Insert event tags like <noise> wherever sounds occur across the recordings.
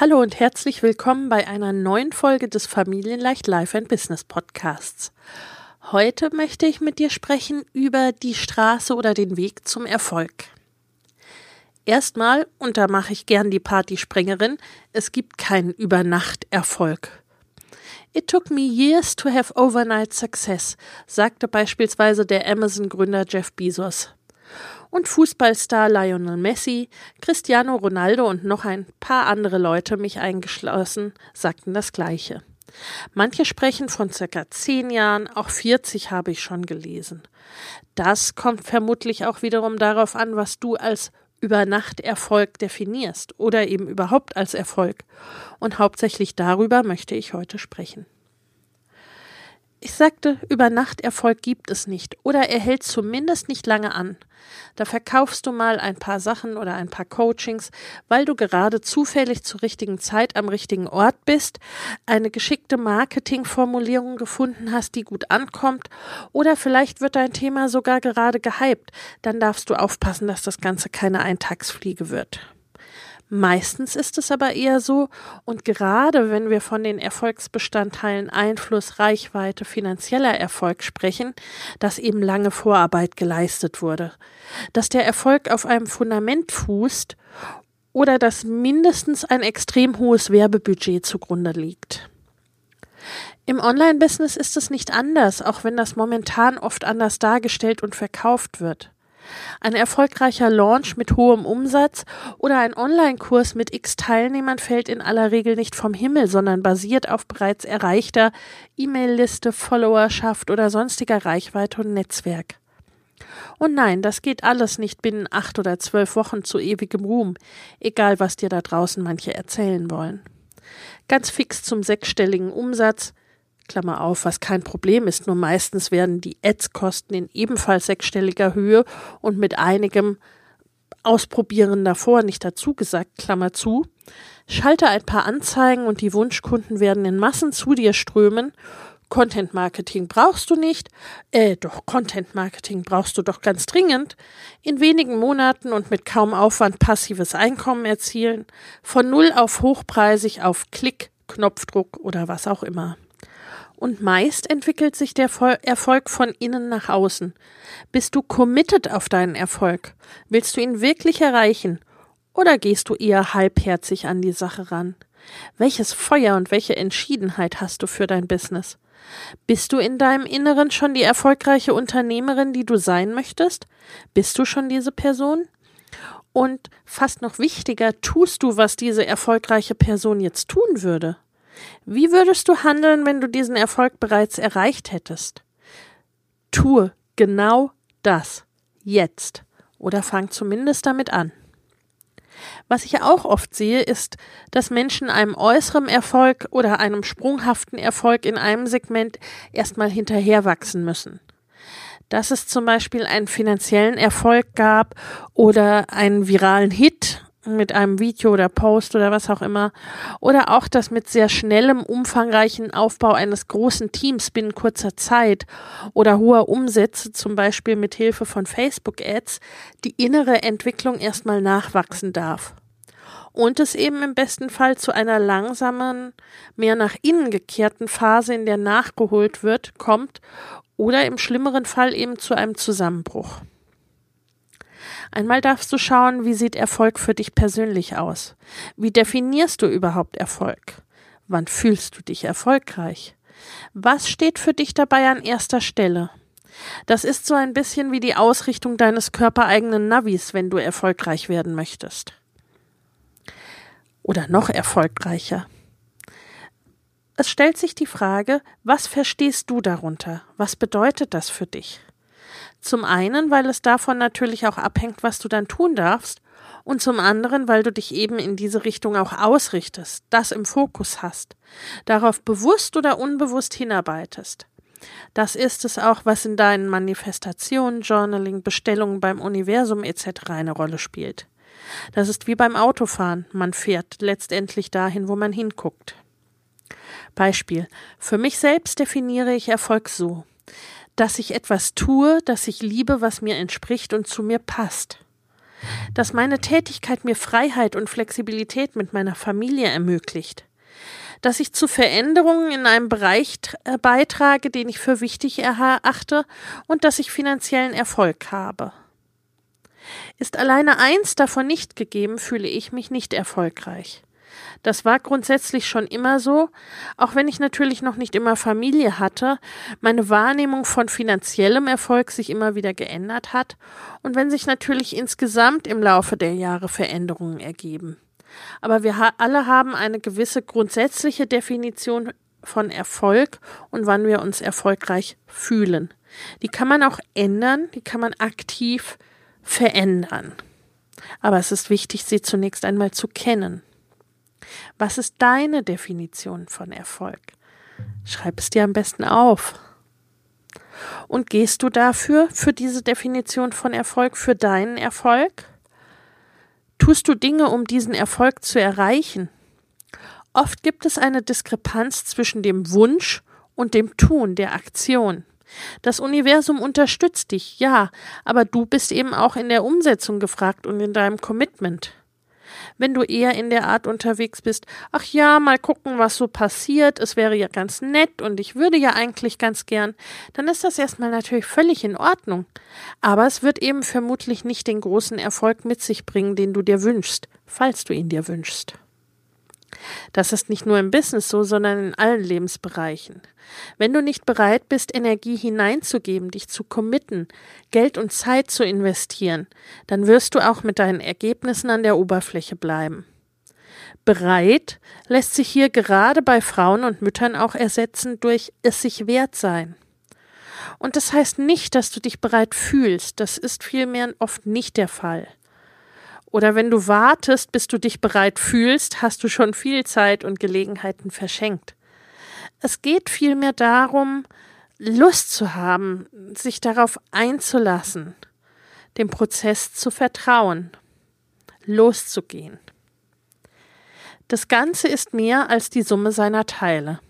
Hallo und herzlich willkommen bei einer neuen Folge des Familienleicht Life and Business Podcasts. Heute möchte ich mit dir sprechen über die Straße oder den Weg zum Erfolg. Erstmal, und da mache ich gern die Partyspringerin, es gibt keinen Übernacht-Erfolg. It took me years to have overnight success, sagte beispielsweise der Amazon-Gründer Jeff Bezos. Und Fußballstar Lionel Messi, Cristiano Ronaldo und noch ein paar andere Leute, mich eingeschlossen, sagten das Gleiche. Manche sprechen von circa zehn Jahren, auch 40 habe ich schon gelesen. Das kommt vermutlich auch wiederum darauf an, was du als Übernachterfolg definierst oder eben überhaupt als Erfolg. Und hauptsächlich darüber möchte ich heute sprechen. Ich sagte, über Nacht Erfolg gibt es nicht oder er hält zumindest nicht lange an. Da verkaufst du mal ein paar Sachen oder ein paar Coachings, weil du gerade zufällig zur richtigen Zeit am richtigen Ort bist, eine geschickte Marketingformulierung gefunden hast, die gut ankommt, oder vielleicht wird dein Thema sogar gerade gehypt. Dann darfst du aufpassen, dass das Ganze keine Eintagsfliege wird. Meistens ist es aber eher so, und gerade wenn wir von den Erfolgsbestandteilen Einfluss, Reichweite, finanzieller Erfolg sprechen, dass eben lange Vorarbeit geleistet wurde, dass der Erfolg auf einem Fundament fußt oder dass mindestens ein extrem hohes Werbebudget zugrunde liegt. Im Online-Business ist es nicht anders, auch wenn das momentan oft anders dargestellt und verkauft wird. Ein erfolgreicher Launch mit hohem Umsatz oder ein Online-Kurs mit x Teilnehmern fällt in aller Regel nicht vom Himmel, sondern basiert auf bereits erreichter E-Mail-Liste, Followerschaft oder sonstiger Reichweite und Netzwerk. Und nein, das geht alles nicht binnen acht oder zwölf Wochen zu ewigem Ruhm, egal was dir da draußen manche erzählen wollen. Ganz fix zum sechsstelligen Umsatz, Klammer auf, was kein Problem ist, nur meistens werden die Ads-Kosten in ebenfalls sechsstelliger Höhe und mit einigem Ausprobieren davor nicht dazu gesagt, Klammer zu. Schalte ein paar Anzeigen und die Wunschkunden werden in Massen zu dir strömen. Content Marketing brauchst du nicht. Äh, doch Content Marketing brauchst du doch ganz dringend. In wenigen Monaten und mit kaum Aufwand passives Einkommen erzielen. Von null auf hochpreisig auf Klick, Knopfdruck oder was auch immer. Und meist entwickelt sich der Erfolg von innen nach außen. Bist du committed auf deinen Erfolg? Willst du ihn wirklich erreichen? Oder gehst du eher halbherzig an die Sache ran? Welches Feuer und welche Entschiedenheit hast du für dein Business? Bist du in deinem Inneren schon die erfolgreiche Unternehmerin, die du sein möchtest? Bist du schon diese Person? Und fast noch wichtiger, tust du, was diese erfolgreiche Person jetzt tun würde? Wie würdest du handeln, wenn du diesen Erfolg bereits erreicht hättest? Tue genau das jetzt oder fang zumindest damit an. Was ich auch oft sehe, ist, dass Menschen einem äußeren Erfolg oder einem sprunghaften Erfolg in einem Segment erstmal hinterherwachsen müssen. Dass es zum Beispiel einen finanziellen Erfolg gab oder einen viralen Hit mit einem Video oder Post oder was auch immer. Oder auch das mit sehr schnellem, umfangreichen Aufbau eines großen Teams binnen kurzer Zeit oder hoher Umsätze, zum Beispiel mit Hilfe von Facebook-Ads, die innere Entwicklung erstmal nachwachsen darf. Und es eben im besten Fall zu einer langsamen, mehr nach innen gekehrten Phase, in der nachgeholt wird, kommt oder im schlimmeren Fall eben zu einem Zusammenbruch. Einmal darfst du schauen, wie sieht Erfolg für dich persönlich aus? Wie definierst du überhaupt Erfolg? Wann fühlst du dich erfolgreich? Was steht für dich dabei an erster Stelle? Das ist so ein bisschen wie die Ausrichtung deines körpereigenen Navis, wenn du erfolgreich werden möchtest. Oder noch erfolgreicher. Es stellt sich die Frage, was verstehst du darunter? Was bedeutet das für dich? Zum einen, weil es davon natürlich auch abhängt, was du dann tun darfst, und zum anderen, weil du dich eben in diese Richtung auch ausrichtest, das im Fokus hast, darauf bewusst oder unbewusst hinarbeitest. Das ist es auch, was in deinen Manifestationen, Journaling, Bestellungen beim Universum etc. eine Rolle spielt. Das ist wie beim Autofahren, man fährt letztendlich dahin, wo man hinguckt. Beispiel. Für mich selbst definiere ich Erfolg so, dass ich etwas tue, das ich liebe, was mir entspricht und zu mir passt. Dass meine Tätigkeit mir Freiheit und Flexibilität mit meiner Familie ermöglicht dass ich zu Veränderungen in einem Bereich äh, beitrage, den ich für wichtig erachte und dass ich finanziellen Erfolg habe. Ist alleine eins davon nicht gegeben, fühle ich mich nicht erfolgreich. Das war grundsätzlich schon immer so, auch wenn ich natürlich noch nicht immer Familie hatte, meine Wahrnehmung von finanziellem Erfolg sich immer wieder geändert hat und wenn sich natürlich insgesamt im Laufe der Jahre Veränderungen ergeben. Aber wir alle haben eine gewisse grundsätzliche Definition von Erfolg und wann wir uns erfolgreich fühlen. Die kann man auch ändern, die kann man aktiv verändern. Aber es ist wichtig, sie zunächst einmal zu kennen. Was ist deine Definition von Erfolg? Schreib es dir am besten auf. Und gehst du dafür, für diese Definition von Erfolg, für deinen Erfolg? Tust du Dinge, um diesen Erfolg zu erreichen? Oft gibt es eine Diskrepanz zwischen dem Wunsch und dem Tun der Aktion. Das Universum unterstützt dich, ja, aber du bist eben auch in der Umsetzung gefragt und in deinem Commitment. Wenn du eher in der Art unterwegs bist, ach ja, mal gucken, was so passiert, es wäre ja ganz nett und ich würde ja eigentlich ganz gern, dann ist das erstmal natürlich völlig in Ordnung. Aber es wird eben vermutlich nicht den großen Erfolg mit sich bringen, den du dir wünschst, falls du ihn dir wünschst. Das ist nicht nur im Business so, sondern in allen Lebensbereichen. Wenn du nicht bereit bist, Energie hineinzugeben, dich zu committen, Geld und Zeit zu investieren, dann wirst du auch mit deinen Ergebnissen an der Oberfläche bleiben. Bereit lässt sich hier gerade bei Frauen und Müttern auch ersetzen durch es sich wert sein. Und das heißt nicht, dass du dich bereit fühlst, das ist vielmehr oft nicht der Fall. Oder wenn du wartest, bis du dich bereit fühlst, hast du schon viel Zeit und Gelegenheiten verschenkt. Es geht vielmehr darum, Lust zu haben, sich darauf einzulassen, dem Prozess zu vertrauen, loszugehen. Das Ganze ist mehr als die Summe seiner Teile.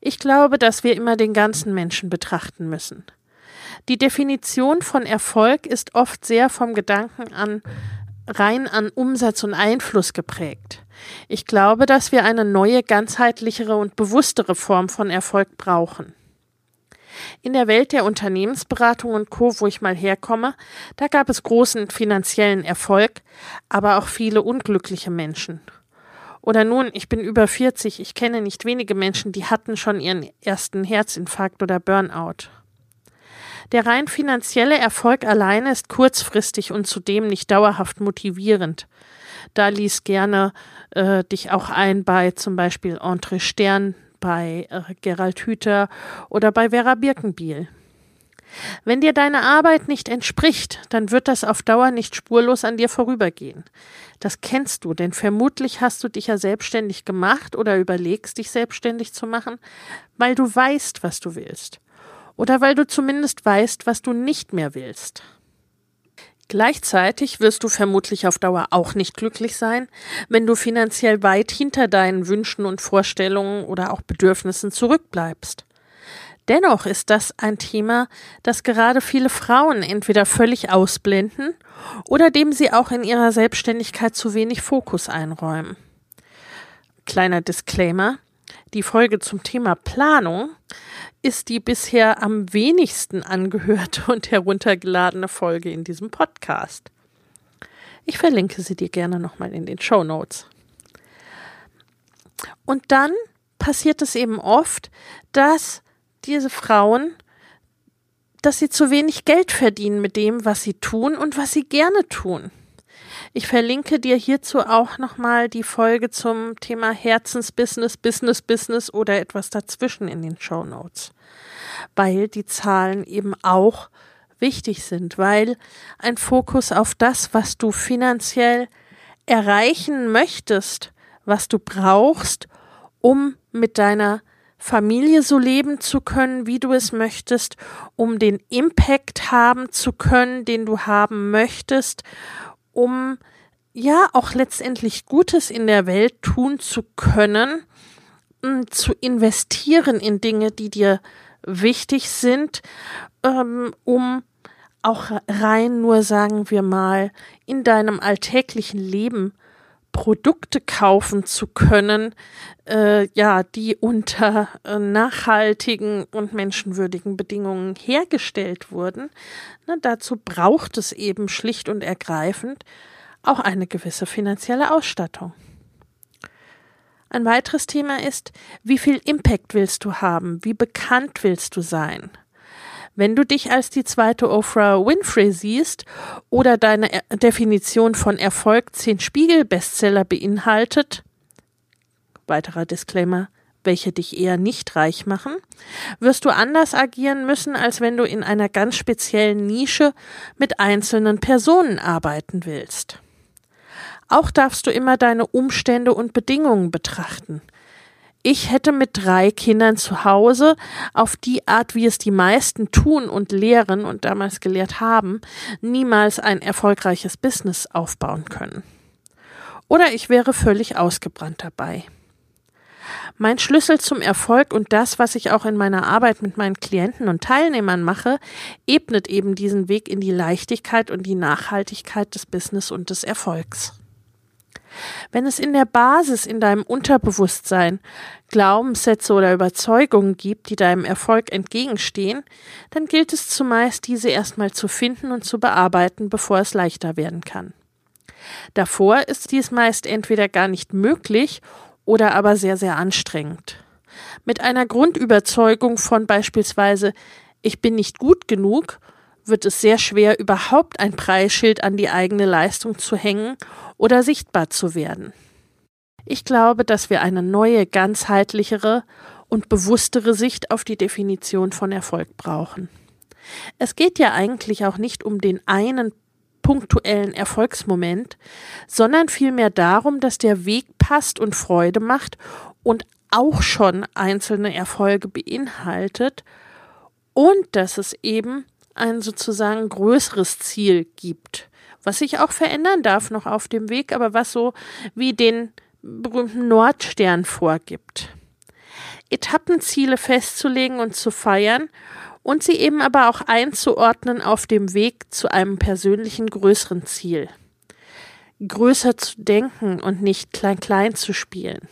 Ich glaube, dass wir immer den ganzen Menschen betrachten müssen. Die Definition von Erfolg ist oft sehr vom Gedanken an rein an Umsatz und Einfluss geprägt. Ich glaube, dass wir eine neue, ganzheitlichere und bewusstere Form von Erfolg brauchen. In der Welt der Unternehmensberatung und Co., wo ich mal herkomme, da gab es großen finanziellen Erfolg, aber auch viele unglückliche Menschen. Oder nun, ich bin über 40, ich kenne nicht wenige Menschen, die hatten schon ihren ersten Herzinfarkt oder Burnout. Der rein finanzielle Erfolg alleine ist kurzfristig und zudem nicht dauerhaft motivierend. Da lies gerne äh, dich auch ein bei zum Beispiel Entre Stern, bei äh, Gerald Hüther oder bei Vera Birkenbiel. Wenn dir deine Arbeit nicht entspricht, dann wird das auf Dauer nicht spurlos an dir vorübergehen. Das kennst du, denn vermutlich hast du dich ja selbstständig gemacht oder überlegst, dich selbstständig zu machen, weil du weißt, was du willst oder weil du zumindest weißt, was du nicht mehr willst. Gleichzeitig wirst du vermutlich auf Dauer auch nicht glücklich sein, wenn du finanziell weit hinter deinen Wünschen und Vorstellungen oder auch Bedürfnissen zurückbleibst. Dennoch ist das ein Thema, das gerade viele Frauen entweder völlig ausblenden oder dem sie auch in ihrer Selbstständigkeit zu wenig Fokus einräumen. Kleiner Disclaimer. Die Folge zum Thema Planung ist die bisher am wenigsten angehörte und heruntergeladene Folge in diesem Podcast. Ich verlinke sie dir gerne nochmal in den Show Notes. Und dann passiert es eben oft, dass diese Frauen, dass sie zu wenig Geld verdienen mit dem, was sie tun und was sie gerne tun. Ich verlinke dir hierzu auch nochmal die Folge zum Thema Herzensbusiness, Business, Business oder etwas dazwischen in den Show Notes. Weil die Zahlen eben auch wichtig sind, weil ein Fokus auf das, was du finanziell erreichen möchtest, was du brauchst, um mit deiner Familie so leben zu können, wie du es möchtest, um den Impact haben zu können, den du haben möchtest, um ja auch letztendlich Gutes in der Welt tun zu können, zu investieren in Dinge, die dir wichtig sind, ähm, um auch rein nur, sagen wir mal, in deinem alltäglichen Leben Produkte kaufen zu können, äh, ja, die unter äh, nachhaltigen und menschenwürdigen Bedingungen hergestellt wurden. Na, dazu braucht es eben schlicht und ergreifend auch eine gewisse finanzielle Ausstattung. Ein weiteres Thema ist, wie viel Impact willst du haben? Wie bekannt willst du sein? Wenn du dich als die zweite Oprah Winfrey siehst oder deine Definition von Erfolg zehn Spiegel-Bestseller beinhaltet, weiterer Disclaimer, welche dich eher nicht reich machen, wirst du anders agieren müssen, als wenn du in einer ganz speziellen Nische mit einzelnen Personen arbeiten willst. Auch darfst du immer deine Umstände und Bedingungen betrachten. Ich hätte mit drei Kindern zu Hause auf die Art, wie es die meisten tun und lehren und damals gelehrt haben, niemals ein erfolgreiches Business aufbauen können. Oder ich wäre völlig ausgebrannt dabei. Mein Schlüssel zum Erfolg und das, was ich auch in meiner Arbeit mit meinen Klienten und Teilnehmern mache, ebnet eben diesen Weg in die Leichtigkeit und die Nachhaltigkeit des Business und des Erfolgs. Wenn es in der Basis in deinem Unterbewusstsein Glaubenssätze oder Überzeugungen gibt, die deinem Erfolg entgegenstehen, dann gilt es zumeist, diese erstmal zu finden und zu bearbeiten, bevor es leichter werden kann. Davor ist dies meist entweder gar nicht möglich oder aber sehr, sehr anstrengend. Mit einer Grundüberzeugung von beispielsweise ich bin nicht gut genug wird es sehr schwer, überhaupt ein Preisschild an die eigene Leistung zu hängen oder sichtbar zu werden. Ich glaube, dass wir eine neue, ganzheitlichere und bewusstere Sicht auf die Definition von Erfolg brauchen. Es geht ja eigentlich auch nicht um den einen punktuellen Erfolgsmoment, sondern vielmehr darum, dass der Weg passt und Freude macht und auch schon einzelne Erfolge beinhaltet und dass es eben ein sozusagen größeres Ziel gibt, was sich auch verändern darf noch auf dem Weg, aber was so wie den berühmten Nordstern vorgibt. Etappenziele festzulegen und zu feiern und sie eben aber auch einzuordnen auf dem Weg zu einem persönlichen größeren Ziel. Größer zu denken und nicht klein-klein zu spielen.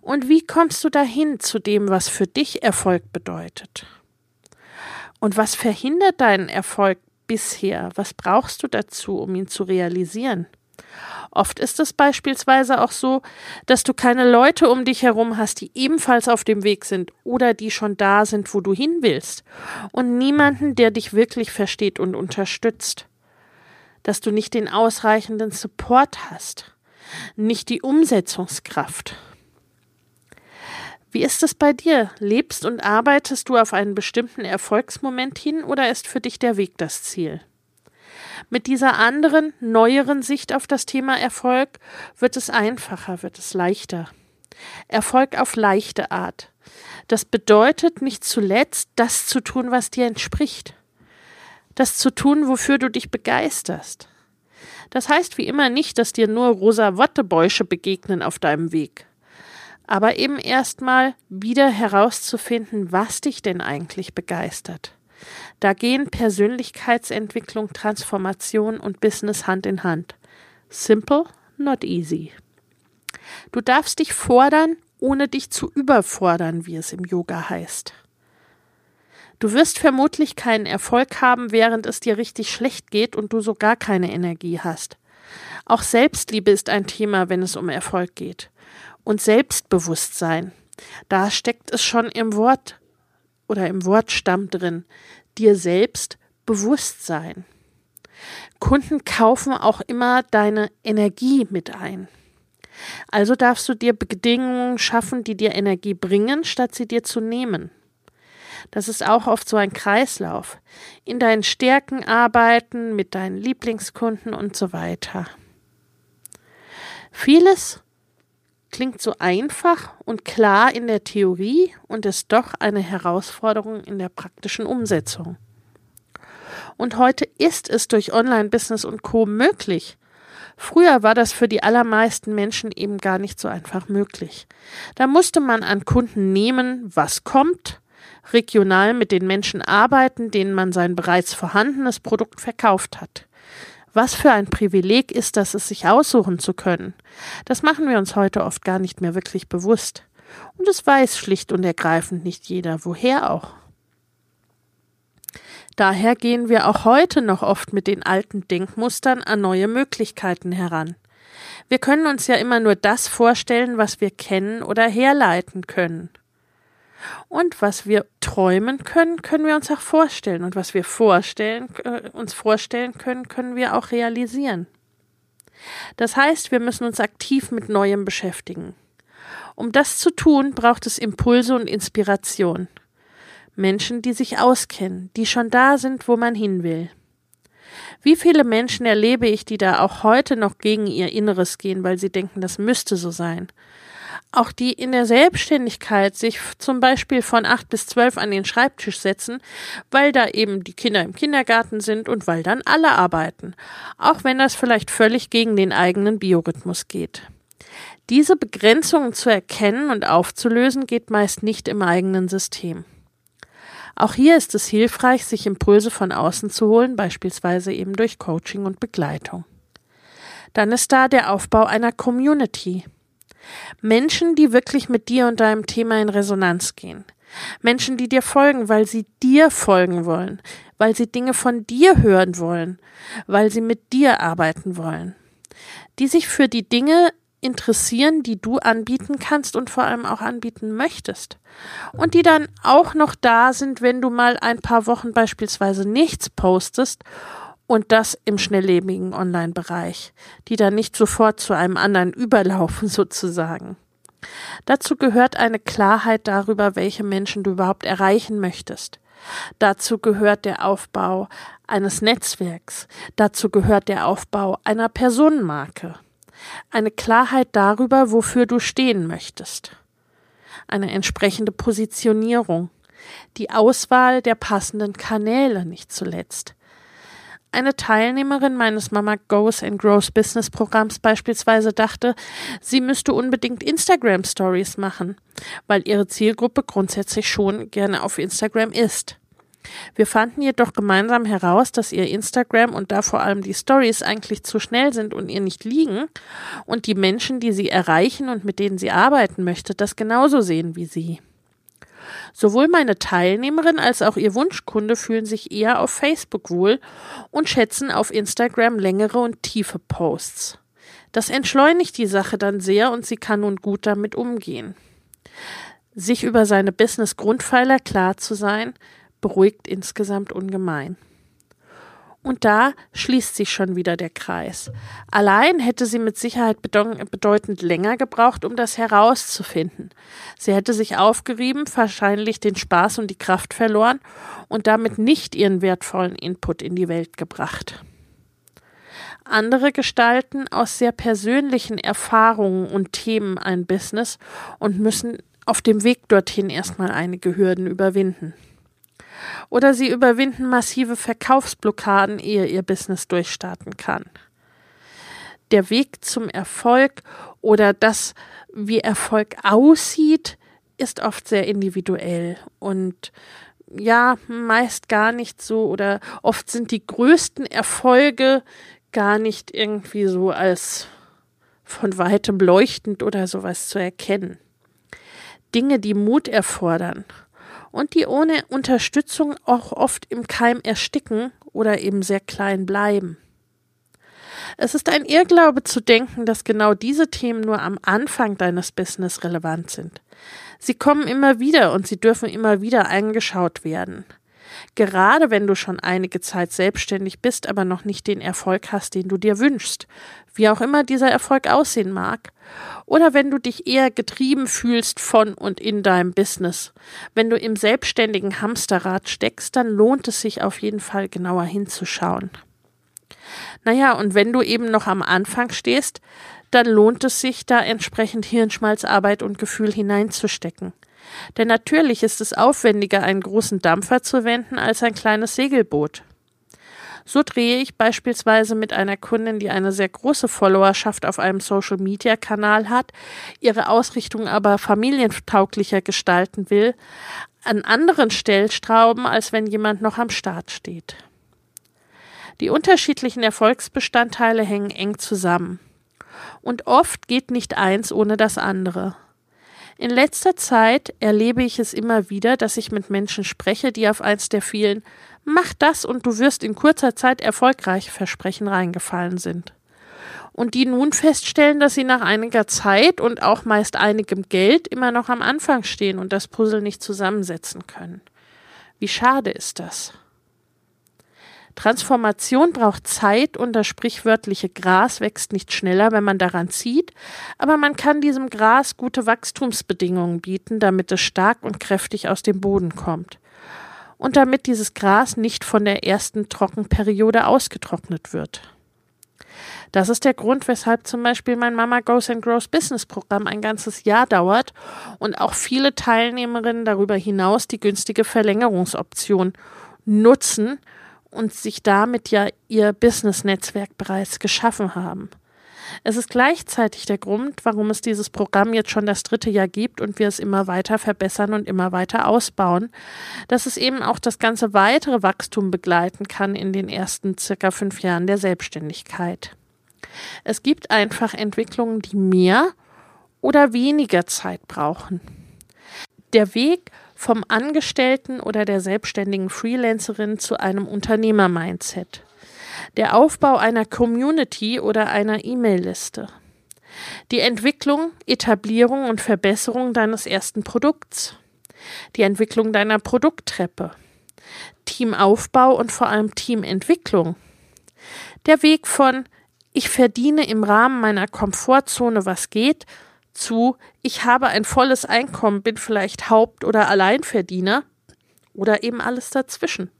Und wie kommst du dahin zu dem, was für dich Erfolg bedeutet? Und was verhindert deinen Erfolg bisher? Was brauchst du dazu, um ihn zu realisieren? Oft ist es beispielsweise auch so, dass du keine Leute um dich herum hast, die ebenfalls auf dem Weg sind oder die schon da sind, wo du hin willst, und niemanden, der dich wirklich versteht und unterstützt. Dass du nicht den ausreichenden Support hast, nicht die Umsetzungskraft. Wie ist es bei dir? Lebst und arbeitest du auf einen bestimmten Erfolgsmoment hin oder ist für dich der Weg das Ziel? Mit dieser anderen, neueren Sicht auf das Thema Erfolg wird es einfacher, wird es leichter. Erfolg auf leichte Art. Das bedeutet nicht zuletzt, das zu tun, was dir entspricht. Das zu tun, wofür du dich begeisterst. Das heißt wie immer nicht, dass dir nur rosa Wattebäusche begegnen auf deinem Weg aber eben erstmal wieder herauszufinden, was dich denn eigentlich begeistert. Da gehen Persönlichkeitsentwicklung, Transformation und Business Hand in Hand. Simple, not easy. Du darfst dich fordern, ohne dich zu überfordern, wie es im Yoga heißt. Du wirst vermutlich keinen Erfolg haben, während es dir richtig schlecht geht und du so gar keine Energie hast. Auch Selbstliebe ist ein Thema, wenn es um Erfolg geht. Und Selbstbewusstsein. Da steckt es schon im Wort oder im Wortstamm drin. Dir selbst bewusst sein. Kunden kaufen auch immer deine Energie mit ein. Also darfst du dir Bedingungen schaffen, die dir Energie bringen, statt sie dir zu nehmen. Das ist auch oft so ein Kreislauf. In deinen Stärken arbeiten, mit deinen Lieblingskunden und so weiter. Vieles klingt so einfach und klar in der Theorie und ist doch eine Herausforderung in der praktischen Umsetzung. Und heute ist es durch Online-Business und Co möglich. Früher war das für die allermeisten Menschen eben gar nicht so einfach möglich. Da musste man an Kunden nehmen, was kommt, regional mit den Menschen arbeiten, denen man sein bereits vorhandenes Produkt verkauft hat. Was für ein Privileg ist das, es sich aussuchen zu können. Das machen wir uns heute oft gar nicht mehr wirklich bewusst. Und es weiß schlicht und ergreifend nicht jeder, woher auch. Daher gehen wir auch heute noch oft mit den alten Denkmustern an neue Möglichkeiten heran. Wir können uns ja immer nur das vorstellen, was wir kennen oder herleiten können. Und was wir träumen können, können wir uns auch vorstellen. Und was wir vorstellen, äh, uns vorstellen können, können wir auch realisieren. Das heißt, wir müssen uns aktiv mit Neuem beschäftigen. Um das zu tun, braucht es Impulse und Inspiration. Menschen, die sich auskennen, die schon da sind, wo man hin will. Wie viele Menschen erlebe ich, die da auch heute noch gegen ihr Inneres gehen, weil sie denken, das müsste so sein, auch die in der Selbstständigkeit sich zum Beispiel von acht bis zwölf an den Schreibtisch setzen, weil da eben die Kinder im Kindergarten sind und weil dann alle arbeiten, auch wenn das vielleicht völlig gegen den eigenen Biorhythmus geht. Diese Begrenzungen zu erkennen und aufzulösen geht meist nicht im eigenen System. Auch hier ist es hilfreich, sich Impulse von außen zu holen, beispielsweise eben durch Coaching und Begleitung. Dann ist da der Aufbau einer Community. Menschen, die wirklich mit dir und deinem Thema in Resonanz gehen. Menschen, die dir folgen, weil sie dir folgen wollen, weil sie Dinge von dir hören wollen, weil sie mit dir arbeiten wollen. Die sich für die Dinge interessieren, die du anbieten kannst und vor allem auch anbieten möchtest. Und die dann auch noch da sind, wenn du mal ein paar Wochen beispielsweise nichts postest und das im schnelllebigen Online-Bereich, die dann nicht sofort zu einem anderen überlaufen <laughs> sozusagen. Dazu gehört eine Klarheit darüber, welche Menschen du überhaupt erreichen möchtest. Dazu gehört der Aufbau eines Netzwerks. Dazu gehört der Aufbau einer Personenmarke. Eine Klarheit darüber, wofür du stehen möchtest. Eine entsprechende Positionierung. Die Auswahl der passenden Kanäle nicht zuletzt eine Teilnehmerin meines Mama Goes and Grows Business Programms beispielsweise dachte, sie müsste unbedingt Instagram Stories machen, weil ihre Zielgruppe grundsätzlich schon gerne auf Instagram ist. Wir fanden jedoch gemeinsam heraus, dass ihr Instagram und da vor allem die Stories eigentlich zu schnell sind und ihr nicht liegen und die Menschen, die sie erreichen und mit denen sie arbeiten möchte, das genauso sehen wie sie. Sowohl meine Teilnehmerin als auch ihr Wunschkunde fühlen sich eher auf Facebook wohl und schätzen auf Instagram längere und tiefe Posts. Das entschleunigt die Sache dann sehr und sie kann nun gut damit umgehen. Sich über seine Business-Grundpfeiler klar zu sein, beruhigt insgesamt ungemein. Und da schließt sich schon wieder der Kreis. Allein hätte sie mit Sicherheit bedeutend länger gebraucht, um das herauszufinden. Sie hätte sich aufgerieben, wahrscheinlich den Spaß und die Kraft verloren und damit nicht ihren wertvollen Input in die Welt gebracht. Andere gestalten aus sehr persönlichen Erfahrungen und Themen ein Business und müssen auf dem Weg dorthin erstmal einige Hürden überwinden. Oder sie überwinden massive Verkaufsblockaden, ehe ihr Business durchstarten kann. Der Weg zum Erfolg oder das, wie Erfolg aussieht, ist oft sehr individuell und ja, meist gar nicht so oder oft sind die größten Erfolge gar nicht irgendwie so als von weitem leuchtend oder sowas zu erkennen. Dinge, die Mut erfordern und die ohne Unterstützung auch oft im Keim ersticken oder eben sehr klein bleiben. Es ist ein Irrglaube zu denken, dass genau diese Themen nur am Anfang deines Business relevant sind. Sie kommen immer wieder und sie dürfen immer wieder angeschaut werden. Gerade wenn du schon einige Zeit selbstständig bist, aber noch nicht den Erfolg hast, den du dir wünschst, wie auch immer dieser Erfolg aussehen mag, oder wenn du dich eher getrieben fühlst von und in deinem Business, wenn du im selbstständigen Hamsterrad steckst, dann lohnt es sich auf jeden Fall genauer hinzuschauen. Naja, und wenn du eben noch am Anfang stehst, dann lohnt es sich, da entsprechend Hirnschmalzarbeit und Gefühl hineinzustecken. Denn natürlich ist es aufwendiger, einen großen Dampfer zu wenden, als ein kleines Segelboot. So drehe ich beispielsweise mit einer Kundin, die eine sehr große Followerschaft auf einem Social-Media-Kanal hat, ihre Ausrichtung aber familientauglicher gestalten will, an anderen Stellstrauben, als wenn jemand noch am Start steht. Die unterschiedlichen Erfolgsbestandteile hängen eng zusammen. Und oft geht nicht eins ohne das andere. In letzter Zeit erlebe ich es immer wieder, dass ich mit Menschen spreche, die auf eins der vielen Mach das und du wirst in kurzer Zeit erfolgreich Versprechen reingefallen sind. Und die nun feststellen, dass sie nach einiger Zeit und auch meist einigem Geld immer noch am Anfang stehen und das Puzzle nicht zusammensetzen können. Wie schade ist das? Transformation braucht Zeit und das sprichwörtliche Gras wächst nicht schneller, wenn man daran zieht, aber man kann diesem Gras gute Wachstumsbedingungen bieten, damit es stark und kräftig aus dem Boden kommt. Und damit dieses Gras nicht von der ersten Trockenperiode ausgetrocknet wird. Das ist der Grund, weshalb zum Beispiel mein Mama Goes and Grows Business Programm ein ganzes Jahr dauert und auch viele Teilnehmerinnen darüber hinaus die günstige Verlängerungsoption nutzen, und sich damit ja ihr Business-Netzwerk bereits geschaffen haben. Es ist gleichzeitig der Grund, warum es dieses Programm jetzt schon das dritte Jahr gibt und wir es immer weiter verbessern und immer weiter ausbauen, dass es eben auch das ganze weitere Wachstum begleiten kann in den ersten circa fünf Jahren der Selbstständigkeit. Es gibt einfach Entwicklungen, die mehr oder weniger Zeit brauchen. Der Weg vom Angestellten oder der selbstständigen Freelancerin zu einem Unternehmer-Mindset. Der Aufbau einer Community oder einer E-Mail-Liste. Die Entwicklung, Etablierung und Verbesserung deines ersten Produkts. Die Entwicklung deiner Produkttreppe. Teamaufbau und vor allem Teamentwicklung. Der Weg von ich verdiene im Rahmen meiner Komfortzone was geht zu, ich habe ein volles Einkommen, bin vielleicht Haupt- oder Alleinverdiener oder eben alles dazwischen.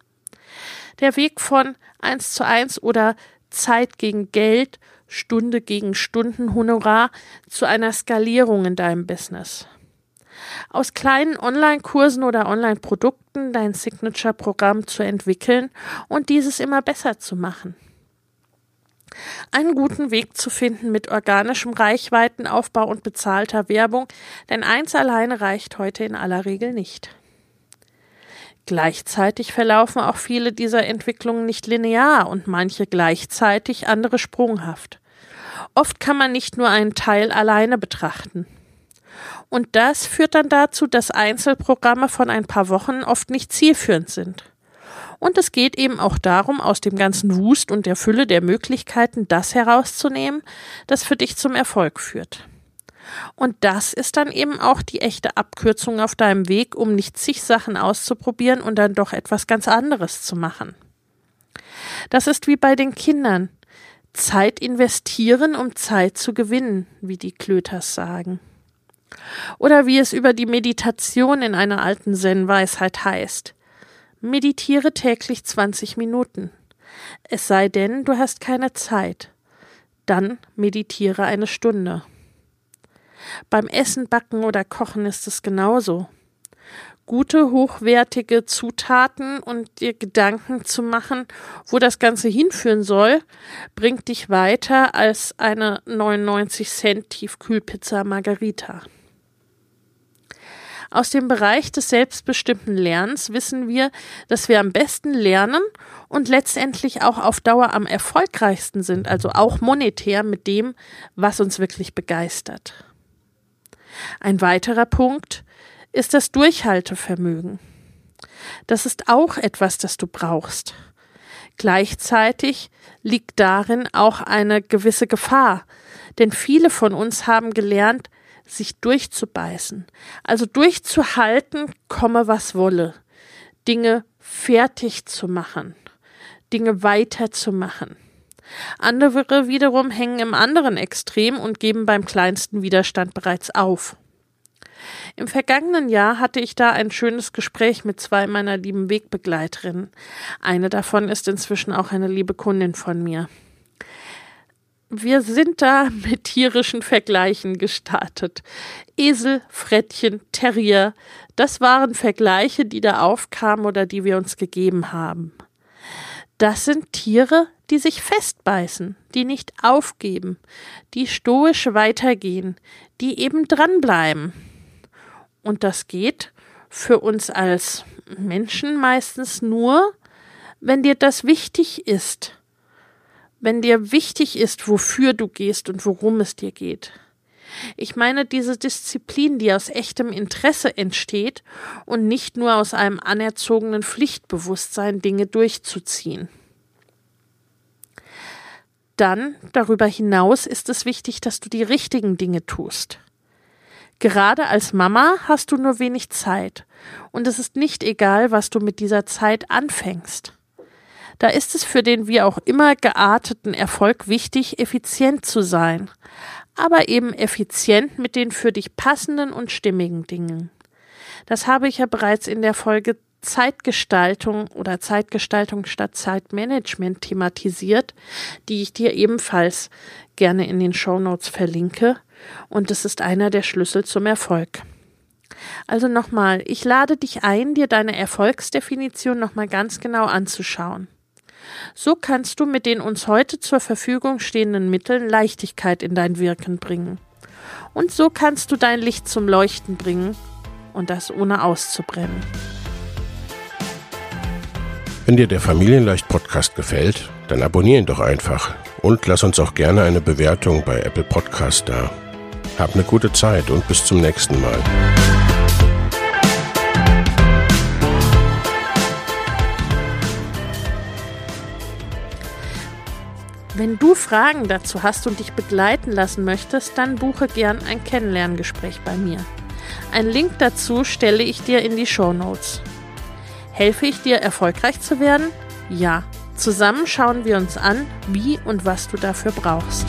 Der Weg von eins zu eins oder Zeit gegen Geld, Stunde gegen Stundenhonorar zu einer Skalierung in deinem Business. Aus kleinen Online-Kursen oder Online-Produkten dein Signature-Programm zu entwickeln und dieses immer besser zu machen einen guten Weg zu finden mit organischem Reichweitenaufbau und bezahlter Werbung, denn eins alleine reicht heute in aller Regel nicht. Gleichzeitig verlaufen auch viele dieser Entwicklungen nicht linear und manche gleichzeitig, andere sprunghaft. Oft kann man nicht nur einen Teil alleine betrachten. Und das führt dann dazu, dass Einzelprogramme von ein paar Wochen oft nicht zielführend sind. Und es geht eben auch darum, aus dem ganzen Wust und der Fülle der Möglichkeiten das herauszunehmen, das für dich zum Erfolg führt. Und das ist dann eben auch die echte Abkürzung auf deinem Weg, um nicht zig Sachen auszuprobieren und dann doch etwas ganz anderes zu machen. Das ist wie bei den Kindern. Zeit investieren, um Zeit zu gewinnen, wie die Klöters sagen. Oder wie es über die Meditation in einer alten Zen-Weisheit heißt. Meditiere täglich 20 Minuten. Es sei denn, du hast keine Zeit. Dann meditiere eine Stunde. Beim Essen, Backen oder Kochen ist es genauso. Gute, hochwertige Zutaten und dir Gedanken zu machen, wo das Ganze hinführen soll, bringt dich weiter als eine 99 Cent Tiefkühlpizza Margarita. Aus dem Bereich des selbstbestimmten Lernens wissen wir, dass wir am besten lernen und letztendlich auch auf Dauer am erfolgreichsten sind, also auch monetär mit dem, was uns wirklich begeistert. Ein weiterer Punkt ist das Durchhaltevermögen. Das ist auch etwas, das du brauchst. Gleichzeitig liegt darin auch eine gewisse Gefahr, denn viele von uns haben gelernt, sich durchzubeißen, also durchzuhalten, komme was wolle, Dinge fertig zu machen, Dinge weiterzumachen. Andere wiederum hängen im anderen Extrem und geben beim kleinsten Widerstand bereits auf. Im vergangenen Jahr hatte ich da ein schönes Gespräch mit zwei meiner lieben Wegbegleiterinnen. Eine davon ist inzwischen auch eine liebe Kundin von mir. Wir sind da mit tierischen Vergleichen gestartet. Esel, Frettchen, Terrier, das waren Vergleiche, die da aufkamen oder die wir uns gegeben haben. Das sind Tiere, die sich festbeißen, die nicht aufgeben, die stoisch weitergehen, die eben dranbleiben. Und das geht für uns als Menschen meistens nur, wenn dir das wichtig ist. Wenn dir wichtig ist, wofür du gehst und worum es dir geht. Ich meine diese Disziplin, die aus echtem Interesse entsteht und nicht nur aus einem anerzogenen Pflichtbewusstsein, Dinge durchzuziehen. Dann, darüber hinaus, ist es wichtig, dass du die richtigen Dinge tust. Gerade als Mama hast du nur wenig Zeit und es ist nicht egal, was du mit dieser Zeit anfängst. Da ist es für den wie auch immer gearteten Erfolg wichtig, effizient zu sein, aber eben effizient mit den für dich passenden und stimmigen Dingen. Das habe ich ja bereits in der Folge Zeitgestaltung oder Zeitgestaltung statt Zeitmanagement thematisiert, die ich dir ebenfalls gerne in den Show Notes verlinke und es ist einer der Schlüssel zum Erfolg. Also nochmal, ich lade dich ein, dir deine Erfolgsdefinition nochmal ganz genau anzuschauen. So kannst du mit den uns heute zur Verfügung stehenden Mitteln Leichtigkeit in dein Wirken bringen. Und so kannst du dein Licht zum Leuchten bringen und das ohne auszubrennen. Wenn dir der Familienleicht Podcast gefällt, dann abonnier ihn doch einfach und lass uns auch gerne eine Bewertung bei Apple Podcast da. Hab eine gute Zeit und bis zum nächsten Mal. Wenn du Fragen dazu hast und dich begleiten lassen möchtest, dann buche gern ein Kennenlerngespräch bei mir. Ein Link dazu stelle ich dir in die Show Notes. Helfe ich dir, erfolgreich zu werden? Ja. Zusammen schauen wir uns an, wie und was du dafür brauchst.